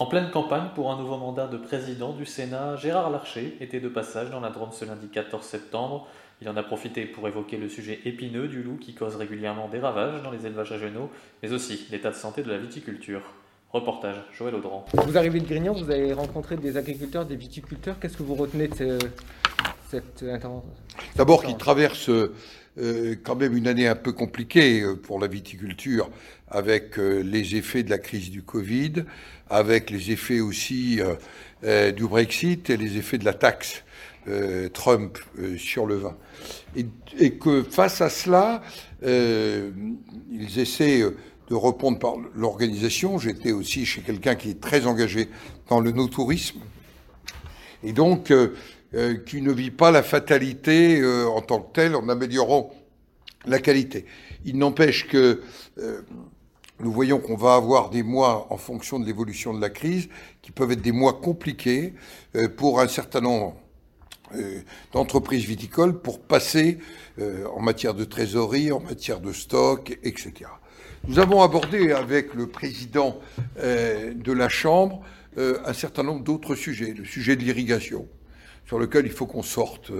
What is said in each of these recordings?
En pleine campagne pour un nouveau mandat de président du Sénat, Gérard Larcher était de passage dans la Drôme ce lundi 14 septembre. Il en a profité pour évoquer le sujet épineux du loup qui cause régulièrement des ravages dans les élevages régionaux, mais aussi l'état de santé de la viticulture. Reportage, Joël Audran. Vous arrivez de Grignan, vous avez rencontré des agriculteurs, des viticulteurs. Qu'est-ce que vous retenez de cette intervention D'abord, qu'ils traversent euh, quand même une année un peu compliquée euh, pour la viticulture, avec euh, les effets de la crise du Covid, avec les effets aussi du Brexit et les effets de la taxe Trump sur le vin. Et, que face à cela, ils essaient de répondre par l'organisation. J'étais aussi chez quelqu'un qui est très engagé dans le no-tourisme. Et donc, qui ne vit pas la fatalité en tant que telle en améliorant la qualité. Il n'empêche que nous voyons qu'on va avoir des mois en fonction de l'évolution de la crise, qui peuvent être des mois compliqués pour un certain nombre euh, d'entreprises viticoles pour passer euh, en matière de trésorerie, en matière de stock, etc. Nous avons abordé avec le président euh, de la Chambre un certain nombre d'autres sujets, le sujet de l'irrigation, sur lequel il faut qu'on sorte,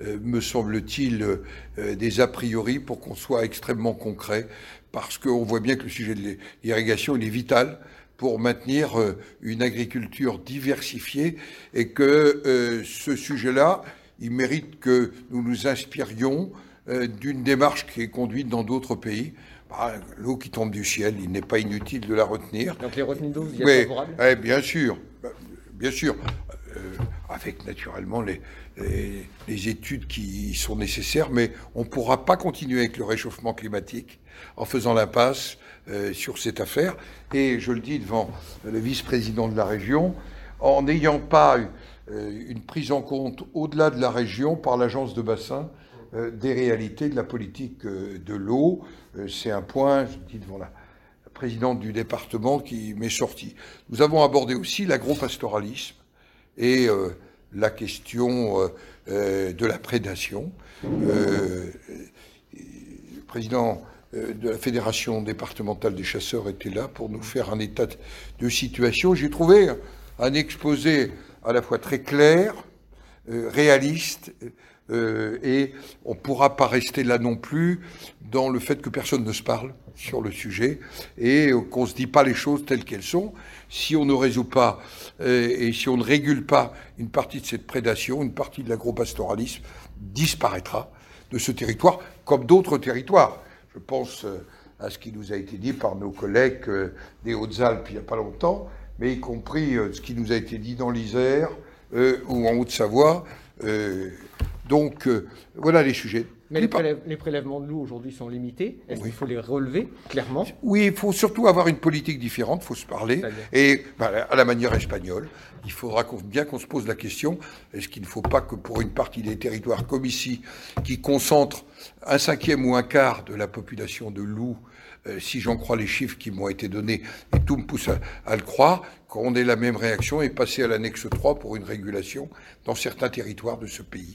me semble-t-il, des a priori pour qu'on soit extrêmement concret, parce qu'on voit bien que le sujet de l'irrigation, il est vital pour maintenir euh, une agriculture diversifiée et que euh, ce sujet-là, il mérite que nous nous inspirions euh, d'une démarche qui est conduite dans d'autres pays. Bah, l'eau qui tombe du ciel, il n'est pas inutile de la retenir. Donc les retenues d'eau, vous y êtes favorable? eh, Bien sûr, bah, bien sûr, avec naturellement les, les, études qui sont nécessaires, mais on ne pourra pas continuer avec le réchauffement climatique en faisant l'impasse euh, sur cette affaire. Et je le dis devant le vice-président de la région, en n'ayant pas euh, une prise en compte au-delà de la région par l'agence de bassin euh, des réalités de la politique de l'eau. C'est un point, je le dis devant la présidente du département qui m'est sorti. Nous avons abordé aussi l'agropastoralisme et la question de la prédation. le président euh, de la Fédération départementale des chasseurs était là pour nous faire un état de situation. J'ai trouvé un exposé à la fois très clair, euh, réaliste, euh, et on ne pourra pas rester là non plus dans le fait que personne ne se parle sur le sujet et qu'on ne se dit pas les choses telles qu'elles sont. Si on ne résout pas et si on ne régule pas une partie de cette prédation, une partie de l'agropastoralisme disparaîtra de ce territoire comme d'autres territoires. Je pense euh, à ce qui nous a été dit par nos collègues euh, des Hautes-Alpes il n'y a pas longtemps, mais y compris euh, ce qui nous a été dit dans l'Isère ou en Haute-Savoie. Donc voilà les sujets. Mais les, prélèvements de loup aujourd'hui sont limités. Est-ce qu'il faut les relever clairement? Oui, il faut surtout avoir une politique différente, il faut se parler. Et bah, à la manière espagnole, il faudra bien qu'on se pose la question est-ce qu'il ne faut pas que pour une partie des territoires comme ici, qui concentrent un cinquième ou un quart de la population de loups, euh, si j'en crois les chiffres qui m'ont été donnés, et tout me pousse à, à le croire, qu'on ait la même réaction et passer à l'annexe 3 pour une régulation dans certains territoires de ce pays.